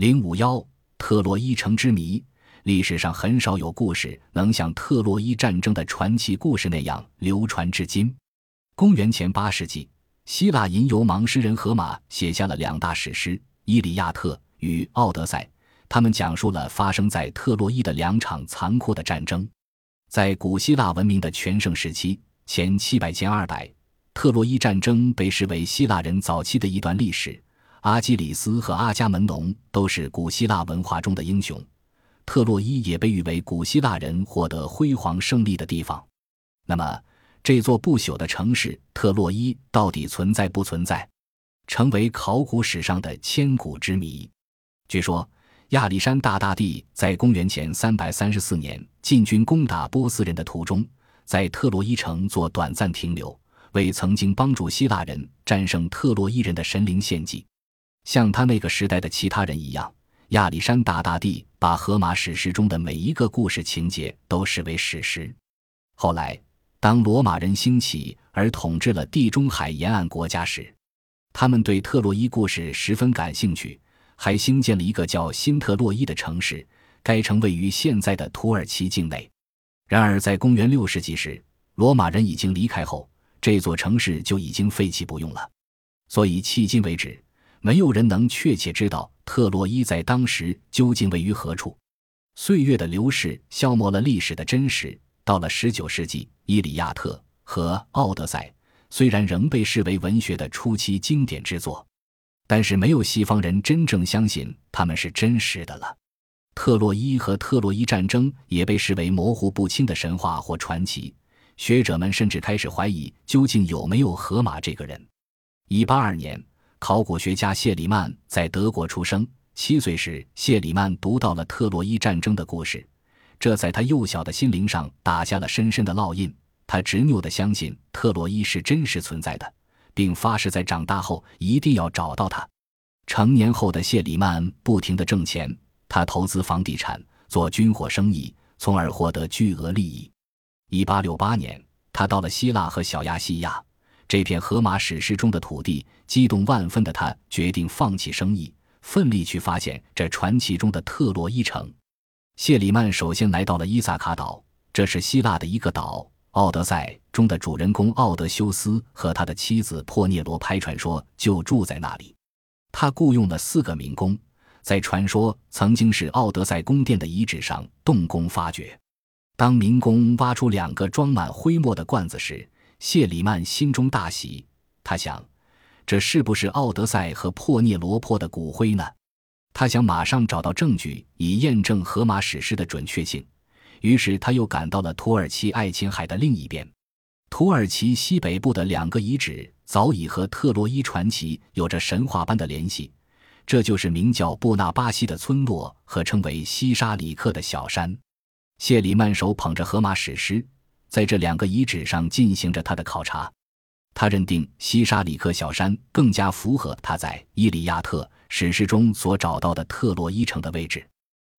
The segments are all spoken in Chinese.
零五幺特洛伊城之谜，历史上很少有故事能像特洛伊战争的传奇故事那样流传至今。公元前八世纪，希腊吟游盲诗人荷马写下了两大史诗《伊利亚特》与《奥德赛》，他们讲述了发生在特洛伊的两场残酷的战争。在古希腊文明的全盛时期，前七百前二百，特洛伊战争被视为希腊人早期的一段历史。阿基里斯和阿伽门农都是古希腊文化中的英雄，特洛伊也被誉为古希腊人获得辉煌胜利的地方。那么，这座不朽的城市特洛伊到底存在不存在，成为考古史上的千古之谜。据说，亚历山大大帝在公元前三百三十四年进军攻打波斯人的途中，在特洛伊城做短暂停留，为曾经帮助希腊人战胜特洛伊人的神灵献祭。像他那个时代的其他人一样，亚历山大大帝把荷马史诗中的每一个故事情节都视为史实。后来，当罗马人兴起而统治了地中海沿岸国家时，他们对特洛伊故事十分感兴趣，还兴建了一个叫新特洛伊的城市。该城位于现在的土耳其境内。然而，在公元六世纪时，罗马人已经离开后，这座城市就已经废弃不用了。所以，迄今为止。没有人能确切知道特洛伊在当时究竟位于何处。岁月的流逝消磨了历史的真实。到了十九世纪，《伊利亚特》和《奥德赛》虽然仍被视为文学的初期经典之作，但是没有西方人真正相信他们是真实的了。特洛伊和特洛伊战争也被视为模糊不清的神话或传奇。学者们甚至开始怀疑究竟有没有荷马这个人。一八二年。考古学家谢里曼在德国出生。七岁时，谢里曼读到了特洛伊战争的故事，这在他幼小的心灵上打下了深深的烙印。他执拗地相信特洛伊是真实存在的，并发誓在长大后一定要找到它。成年后的谢里曼不停地挣钱，他投资房地产，做军火生意，从而获得巨额利益。一八六八年，他到了希腊和小亚细亚。这片荷马史诗中的土地，激动万分的他决定放弃生意，奋力去发现这传奇中的特洛伊城。谢里曼首先来到了伊萨卡岛，这是希腊的一个岛。《奥德赛》中的主人公奥德修斯和他的妻子珀涅罗拍传说就住在那里。他雇佣了四个民工，在传说曾经是奥德赛宫殿的遗址上动工发掘。当民工挖出两个装满灰墨的罐子时，谢里曼心中大喜，他想，这是不是奥德赛和珀涅罗珀的骨灰呢？他想马上找到证据以验证荷马史诗的准确性。于是他又赶到了土耳其爱琴海的另一边，土耳其西北部的两个遗址早已和特洛伊传奇有着神话般的联系。这就是名叫布纳巴西的村落和称为西沙里克的小山。谢里曼手捧着荷马史诗。在这两个遗址上进行着他的考察，他认定西沙里克小山更加符合他在《伊利亚特》史诗中所找到的特洛伊城的位置。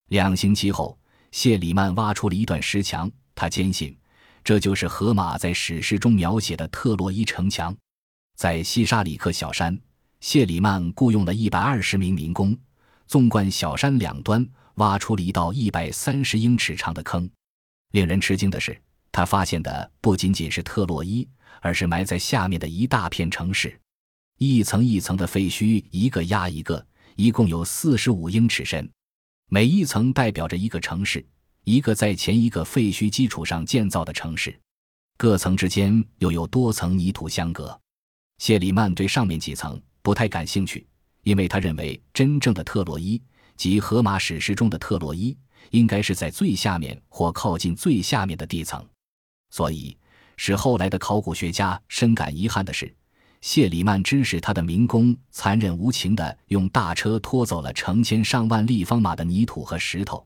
两星期后，谢里曼挖出了一段石墙，他坚信这就是荷马在史诗中描写的特洛伊城墙。在西沙里克小山，谢里曼雇佣了一百二十名民工，纵贯小山两端挖出了一道一百三十英尺长的坑。令人吃惊的是。他发现的不仅仅是特洛伊，而是埋在下面的一大片城市，一层一层的废墟，一个压一个，一共有四十五英尺深，每一层代表着一个城市，一个在前一个废墟基础上建造的城市，各层之间又有多层泥土相隔。谢里曼对上面几层不太感兴趣，因为他认为真正的特洛伊即荷马史诗中的特洛伊，应该是在最下面或靠近最下面的地层。所以，使后来的考古学家深感遗憾的是，谢里曼指使他的民工残忍无情地用大车拖走了成千上万立方码的泥土和石头，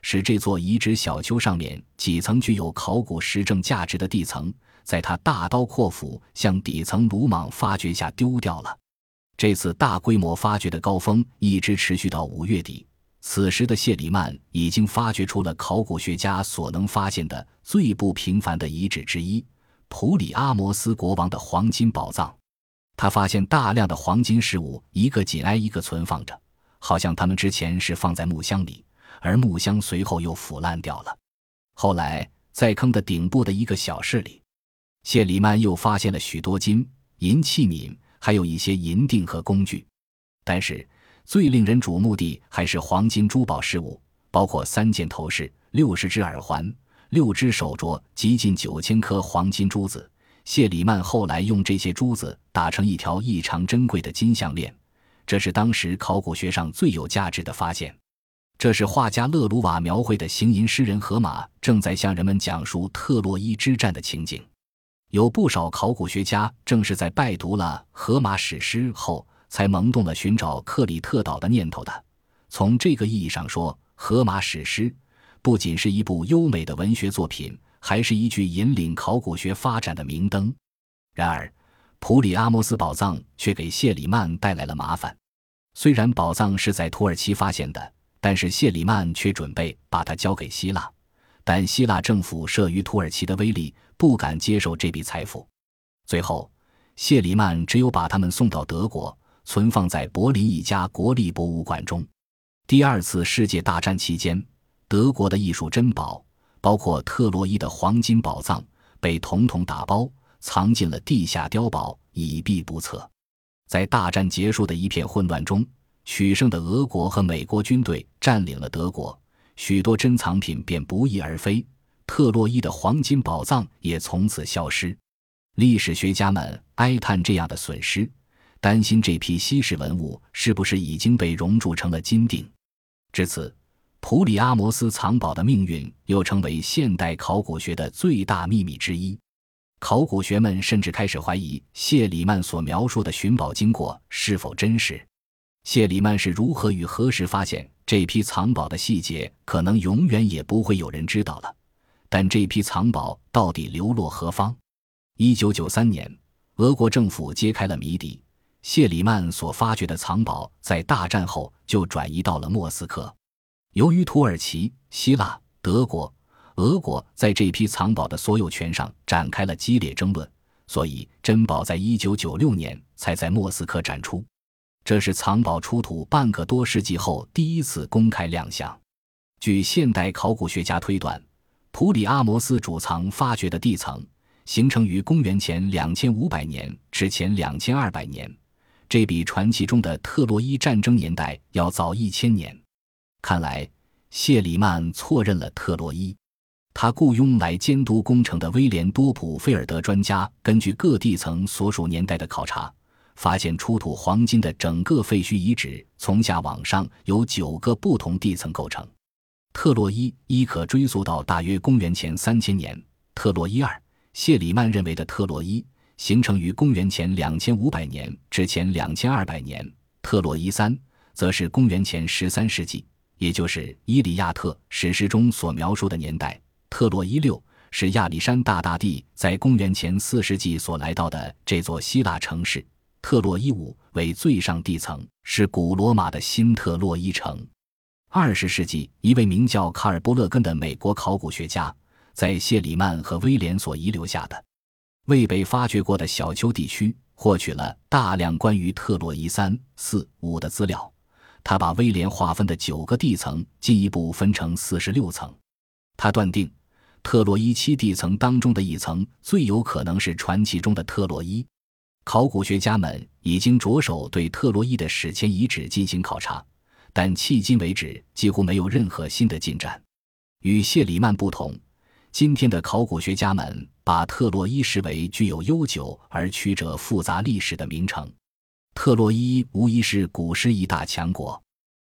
使这座遗址小丘上面几层具有考古实证价值的地层，在他大刀阔斧向底层鲁莽发掘下丢掉了。这次大规模发掘的高峰一直持续到五月底。此时的谢里曼已经发掘出了考古学家所能发现的最不平凡的遗址之一——普里阿摩斯国王的黄金宝藏。他发现大量的黄金饰物，一个紧挨一个存放着，好像他们之前是放在木箱里，而木箱随后又腐烂掉了。后来，在坑的顶部的一个小室里，谢里曼又发现了许多金银器皿，还有一些银锭和工具。但是，最令人瞩目的还是黄金珠宝饰物，包括三件头饰、六十只耳环、六只手镯及近九千颗黄金珠子。谢里曼后来用这些珠子打成一条异常珍贵的金项链，这是当时考古学上最有价值的发现。这是画家勒鲁瓦描绘的行吟诗人荷马正在向人们讲述特洛伊之战的情景。有不少考古学家正是在拜读了荷马史诗后。才萌动了寻找克里特岛的念头的。从这个意义上说，《荷马史诗》不仅是一部优美的文学作品，还是一具引领考古学发展的明灯。然而，普里阿摩斯宝藏却给谢里曼带来了麻烦。虽然宝藏是在土耳其发现的，但是谢里曼却准备把它交给希腊。但希腊政府慑于土耳其的威力，不敢接受这笔财富。最后，谢里曼只有把他们送到德国。存放在柏林一家国立博物馆中。第二次世界大战期间，德国的艺术珍宝，包括特洛伊的黄金宝藏，被统统打包藏进了地下碉堡，以避不测。在大战结束的一片混乱中，取胜的俄国和美国军队占领了德国，许多珍藏品便不翼而飞，特洛伊的黄金宝藏也从此消失。历史学家们哀叹这样的损失。担心这批稀世文物是不是已经被熔铸成了金锭？至此，普里阿摩斯藏宝的命运又成为现代考古学的最大秘密之一。考古学们甚至开始怀疑谢里曼所描述的寻宝经过是否真实。谢里曼是如何与何时发现这批藏宝的细节，可能永远也不会有人知道了。但这批藏宝到底流落何方？一九九三年，俄国政府揭开了谜底。谢里曼所发掘的藏宝在大战后就转移到了莫斯科。由于土耳其、希腊、德国、俄国在这批藏宝的所有权上展开了激烈争论，所以珍宝在一九九六年才在莫斯科展出。这是藏宝出土半个多世纪后第一次公开亮相。据现代考古学家推断，普里阿摩斯主藏发掘的地层形成于公元前两千五百年至前两千二百年。这比传奇中的特洛伊战争年代要早一千年。看来谢里曼错认了特洛伊。他雇佣来监督工程的威廉多普菲尔德专家，根据各地层所属年代的考察，发现出土黄金的整个废墟遗址从下往上由九个不同地层构成。特洛伊一可追溯到大约公元前三千年。特洛伊二，谢里曼认为的特洛伊。形成于公元前两千五百年至前两千二百年，特洛伊三则是公元前十三世纪，也就是《伊利亚特》史诗中所描述的年代。特洛伊六是亚历山大大帝在公元前四世纪所来到的这座希腊城市。特洛伊五为最上地层，是古罗马的新特洛伊城。二十世纪，一位名叫卡尔波勒根的美国考古学家，在谢里曼和威廉所遗留下的。未被发掘过的小丘地区获取了大量关于特洛伊三、四、五的资料。他把威廉划分的九个地层进一步分成四十六层。他断定，特洛伊七地层当中的一层最有可能是传奇中的特洛伊。考古学家们已经着手对特洛伊的史前遗址进行考察，但迄今为止几乎没有任何新的进展。与谢里曼不同。今天的考古学家们把特洛伊视为具有悠久而曲折复杂历史的名城。特洛伊无疑是古时一大强国，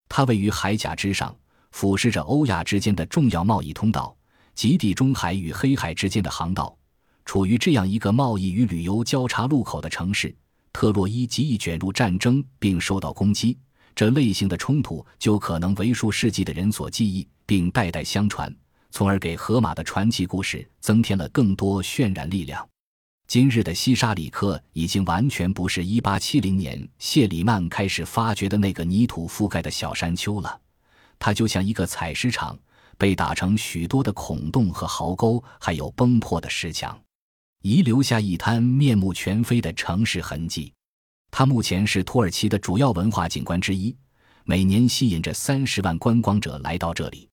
它位于海甲之上，俯视着欧亚之间的重要贸易通道及地中海与黑海之间的航道。处于这样一个贸易与旅游交叉路口的城市，特洛伊极易卷入战争并受到攻击。这类型的冲突就可能为数世纪的人所记忆，并代代相传。从而给荷马的传奇故事增添了更多渲染力量。今日的西沙里克已经完全不是1870年谢里曼开始发掘的那个泥土覆盖的小山丘了，它就像一个采石场，被打成许多的孔洞和壕沟，还有崩破的石墙，遗留下一滩面目全非的城市痕迹。它目前是土耳其的主要文化景观之一。每年吸引着三十万观光者来到这里。